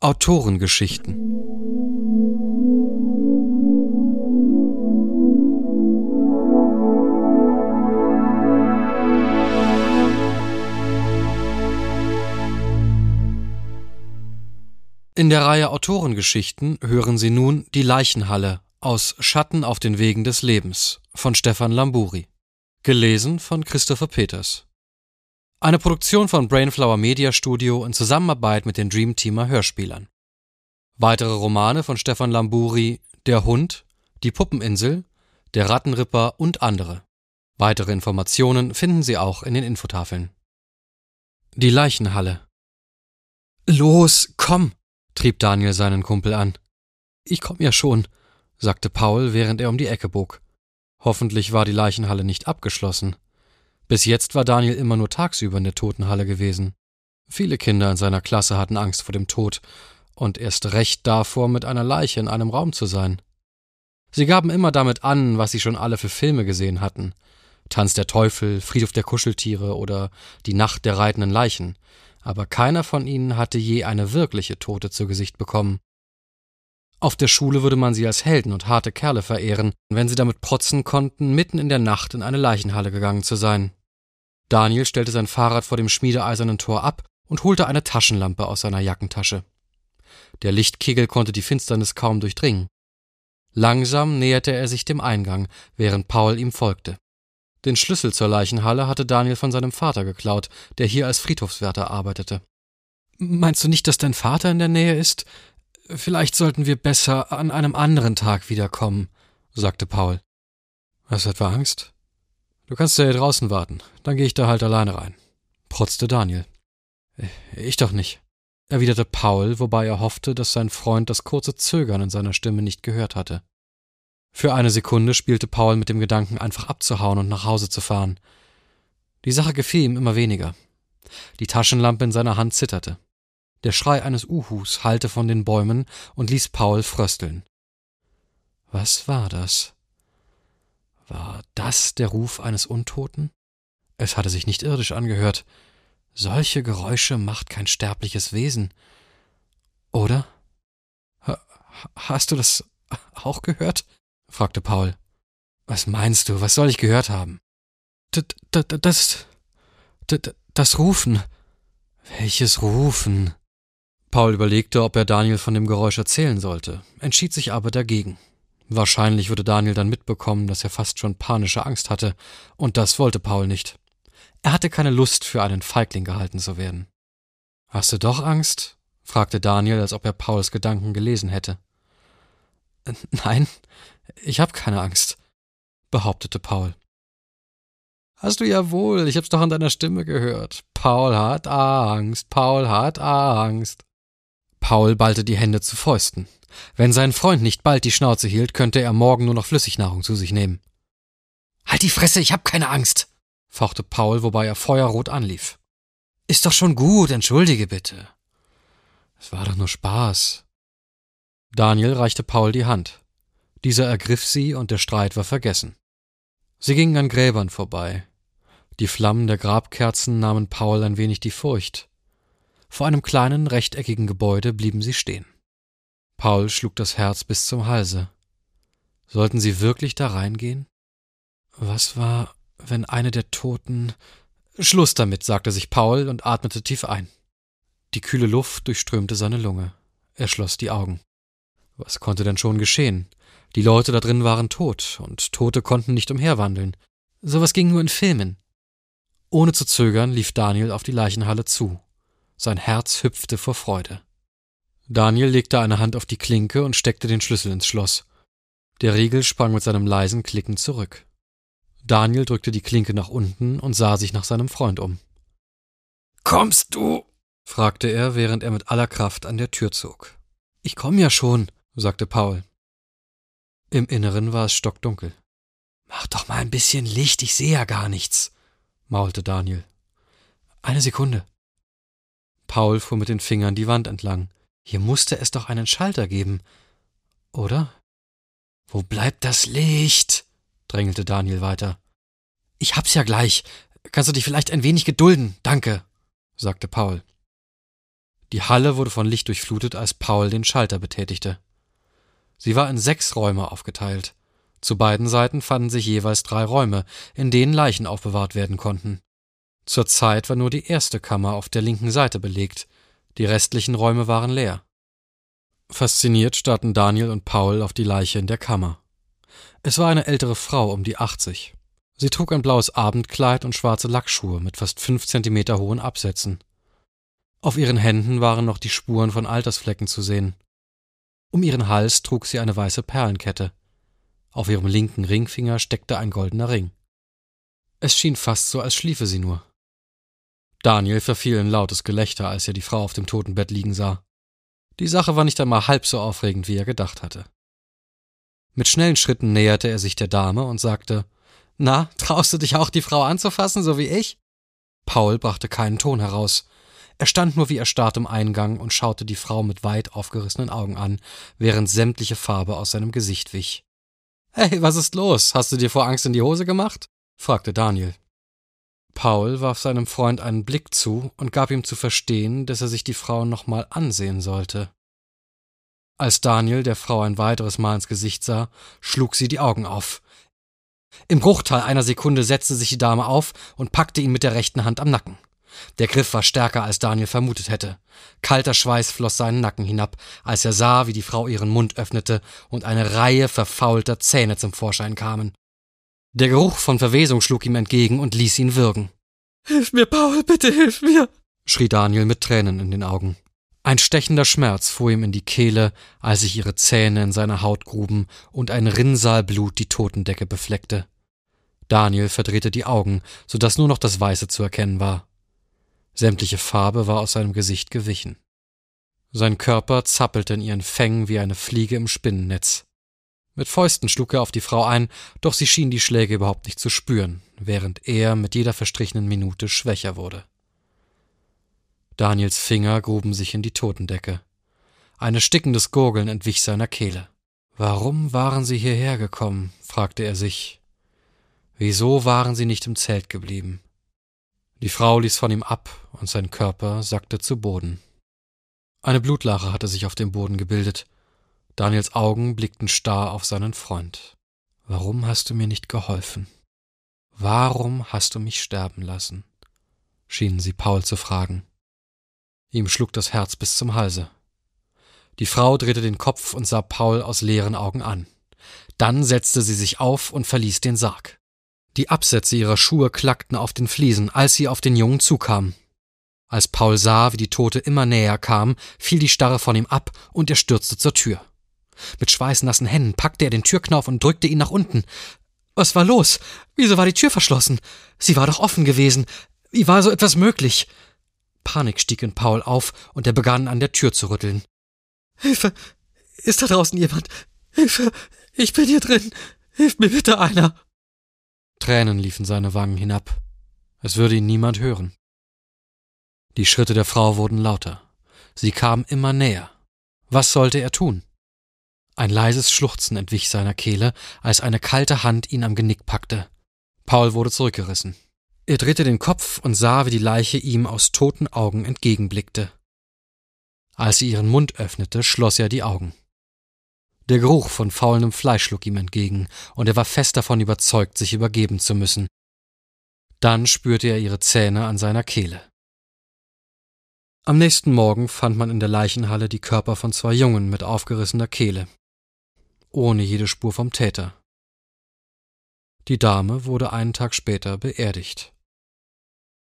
Autorengeschichten In der Reihe Autorengeschichten hören Sie nun Die Leichenhalle aus Schatten auf den Wegen des Lebens von Stefan Lamburi. Gelesen von Christopher Peters. Eine Produktion von Brainflower Media Studio in Zusammenarbeit mit den Dreamteamer Hörspielern. Weitere Romane von Stefan Lamburi Der Hund, Die Puppeninsel, Der Rattenripper und andere. Weitere Informationen finden Sie auch in den Infotafeln. Die Leichenhalle. Los, komm, trieb Daniel seinen Kumpel an. Ich komm ja schon, sagte Paul, während er um die Ecke bog. Hoffentlich war die Leichenhalle nicht abgeschlossen. Bis jetzt war Daniel immer nur tagsüber in der Totenhalle gewesen. Viele Kinder in seiner Klasse hatten Angst vor dem Tod und erst recht davor, mit einer Leiche in einem Raum zu sein. Sie gaben immer damit an, was sie schon alle für Filme gesehen hatten. Tanz der Teufel, Friedhof der Kuscheltiere oder Die Nacht der reitenden Leichen, aber keiner von ihnen hatte je eine wirkliche Tote zu Gesicht bekommen. Auf der Schule würde man sie als Helden und harte Kerle verehren, wenn sie damit protzen konnten, mitten in der Nacht in eine Leichenhalle gegangen zu sein. Daniel stellte sein Fahrrad vor dem schmiedeeisernen Tor ab und holte eine Taschenlampe aus seiner Jackentasche. Der Lichtkegel konnte die Finsternis kaum durchdringen. Langsam näherte er sich dem Eingang, während Paul ihm folgte. Den Schlüssel zur Leichenhalle hatte Daniel von seinem Vater geklaut, der hier als Friedhofswärter arbeitete. Meinst du nicht, dass dein Vater in der Nähe ist? Vielleicht sollten wir besser an einem anderen Tag wiederkommen, sagte Paul. Hast du etwa Angst? Du kannst ja hier draußen warten, dann gehe ich da halt alleine rein, protzte Daniel. Ich doch nicht, erwiderte Paul, wobei er hoffte, dass sein Freund das kurze Zögern in seiner Stimme nicht gehört hatte. Für eine Sekunde spielte Paul mit dem Gedanken, einfach abzuhauen und nach Hause zu fahren. Die Sache gefiel ihm immer weniger. Die Taschenlampe in seiner Hand zitterte. Der Schrei eines Uhus hallte von den Bäumen und ließ Paul frösteln. Was war das? War das der Ruf eines Untoten? Es hatte sich nicht irdisch angehört. Solche Geräusche macht kein sterbliches Wesen. Oder? Hast du das auch gehört? fragte Paul. Was meinst du? Was soll ich gehört haben? Das. das Rufen. Welches Rufen? Paul überlegte, ob er Daniel von dem Geräusch erzählen sollte, entschied sich aber dagegen. Wahrscheinlich würde Daniel dann mitbekommen, dass er fast schon panische Angst hatte, und das wollte Paul nicht. Er hatte keine Lust, für einen Feigling gehalten zu werden. Hast du doch Angst? fragte Daniel, als ob er Pauls Gedanken gelesen hätte. Nein, ich hab keine Angst, behauptete Paul. Hast du ja wohl, ich hab's doch an deiner Stimme gehört. Paul hat Angst, Paul hat Angst. Paul ballte die Hände zu Fäusten. Wenn sein Freund nicht bald die Schnauze hielt, könnte er morgen nur noch Flüssignahrung zu sich nehmen. Halt die Fresse, ich hab keine Angst, fauchte Paul, wobei er feuerrot anlief. Ist doch schon gut, entschuldige bitte. Es war doch nur Spaß. Daniel reichte Paul die Hand. Dieser ergriff sie und der Streit war vergessen. Sie gingen an Gräbern vorbei. Die Flammen der Grabkerzen nahmen Paul ein wenig die Furcht. Vor einem kleinen rechteckigen Gebäude blieben sie stehen. Paul schlug das Herz bis zum Halse. Sollten sie wirklich da reingehen? Was war, wenn eine der Toten. Schluss damit, sagte sich Paul und atmete tief ein. Die kühle Luft durchströmte seine Lunge. Er schloss die Augen. Was konnte denn schon geschehen? Die Leute da drin waren tot, und Tote konnten nicht umherwandeln. Sowas ging nur in Filmen. Ohne zu zögern lief Daniel auf die Leichenhalle zu. Sein Herz hüpfte vor Freude. Daniel legte eine Hand auf die Klinke und steckte den Schlüssel ins Schloss. Der Riegel sprang mit seinem leisen Klicken zurück. Daniel drückte die Klinke nach unten und sah sich nach seinem Freund um. Kommst du? fragte er, während er mit aller Kraft an der Tür zog. Ich komm ja schon, sagte Paul. Im Inneren war es stockdunkel. Mach doch mal ein bisschen Licht, ich sehe ja gar nichts, maulte Daniel. Eine Sekunde. Paul fuhr mit den Fingern die Wand entlang. Hier musste es doch einen Schalter geben. Oder? Wo bleibt das Licht? drängelte Daniel weiter. Ich hab's ja gleich. Kannst du dich vielleicht ein wenig gedulden? Danke, sagte Paul. Die Halle wurde von Licht durchflutet, als Paul den Schalter betätigte. Sie war in sechs Räume aufgeteilt. Zu beiden Seiten fanden sich jeweils drei Räume, in denen Leichen aufbewahrt werden konnten. Zur Zeit war nur die erste Kammer auf der linken Seite belegt, die restlichen Räume waren leer. Fasziniert starrten Daniel und Paul auf die Leiche in der Kammer. Es war eine ältere Frau um die 80. Sie trug ein blaues Abendkleid und schwarze Lackschuhe mit fast fünf Zentimeter hohen Absätzen. Auf ihren Händen waren noch die Spuren von Altersflecken zu sehen. Um ihren Hals trug sie eine weiße Perlenkette. Auf ihrem linken Ringfinger steckte ein goldener Ring. Es schien fast so, als schliefe sie nur. Daniel verfiel in lautes Gelächter, als er die Frau auf dem Totenbett liegen sah. Die Sache war nicht einmal halb so aufregend, wie er gedacht hatte. Mit schnellen Schritten näherte er sich der Dame und sagte Na, traust du dich auch, die Frau anzufassen, so wie ich? Paul brachte keinen Ton heraus. Er stand nur wie erstarrt im Eingang und schaute die Frau mit weit aufgerissenen Augen an, während sämtliche Farbe aus seinem Gesicht wich. Hey, was ist los? Hast du dir vor Angst in die Hose gemacht? fragte Daniel. Paul warf seinem Freund einen Blick zu und gab ihm zu verstehen, dass er sich die Frau nochmal ansehen sollte. Als Daniel der Frau ein weiteres Mal ins Gesicht sah, schlug sie die Augen auf. Im Bruchteil einer Sekunde setzte sich die Dame auf und packte ihn mit der rechten Hand am Nacken. Der Griff war stärker, als Daniel vermutet hätte. Kalter Schweiß floss seinen Nacken hinab, als er sah, wie die Frau ihren Mund öffnete und eine Reihe verfaulter Zähne zum Vorschein kamen. Der Geruch von Verwesung schlug ihm entgegen und ließ ihn würgen. Hilf mir, Paul, bitte hilf mir, schrie Daniel mit Tränen in den Augen. Ein stechender Schmerz fuhr ihm in die Kehle, als sich ihre Zähne in seine Haut gruben und ein Rinnsal Blut die Totendecke befleckte. Daniel verdrehte die Augen, so dass nur noch das Weiße zu erkennen war. Sämtliche Farbe war aus seinem Gesicht gewichen. Sein Körper zappelte in ihren Fängen wie eine Fliege im Spinnennetz. Mit Fäusten schlug er auf die Frau ein, doch sie schien die Schläge überhaupt nicht zu spüren, während er mit jeder verstrichenen Minute schwächer wurde. Daniels Finger gruben sich in die Totendecke. Ein erstickendes Gurgeln entwich seiner Kehle. Warum waren sie hierher gekommen? fragte er sich. Wieso waren sie nicht im Zelt geblieben? Die Frau ließ von ihm ab und sein Körper sackte zu Boden. Eine Blutlache hatte sich auf dem Boden gebildet. Daniels Augen blickten starr auf seinen Freund. Warum hast du mir nicht geholfen? Warum hast du mich sterben lassen? schienen sie Paul zu fragen. Ihm schlug das Herz bis zum Halse. Die Frau drehte den Kopf und sah Paul aus leeren Augen an. Dann setzte sie sich auf und verließ den Sarg. Die Absätze ihrer Schuhe klackten auf den Fliesen, als sie auf den Jungen zukam. Als Paul sah, wie die Tote immer näher kam, fiel die Starre von ihm ab und er stürzte zur Tür. Mit schweißnassen Händen packte er den Türknauf und drückte ihn nach unten. Was war los? Wieso war die Tür verschlossen? Sie war doch offen gewesen. Wie war so etwas möglich? Panik stieg in Paul auf und er begann an der Tür zu rütteln. Hilfe! Ist da draußen jemand? Hilfe! Ich bin hier drin! Hilf mir bitte einer! Tränen liefen seine Wangen hinab. Es würde ihn niemand hören. Die Schritte der Frau wurden lauter. Sie kam immer näher. Was sollte er tun? Ein leises Schluchzen entwich seiner Kehle, als eine kalte Hand ihn am Genick packte. Paul wurde zurückgerissen. Er drehte den Kopf und sah, wie die Leiche ihm aus toten Augen entgegenblickte. Als sie ihren Mund öffnete, schloss er die Augen. Der Geruch von faulendem Fleisch schlug ihm entgegen, und er war fest davon überzeugt, sich übergeben zu müssen. Dann spürte er ihre Zähne an seiner Kehle. Am nächsten Morgen fand man in der Leichenhalle die Körper von zwei Jungen mit aufgerissener Kehle, ohne jede Spur vom Täter. Die Dame wurde einen Tag später beerdigt.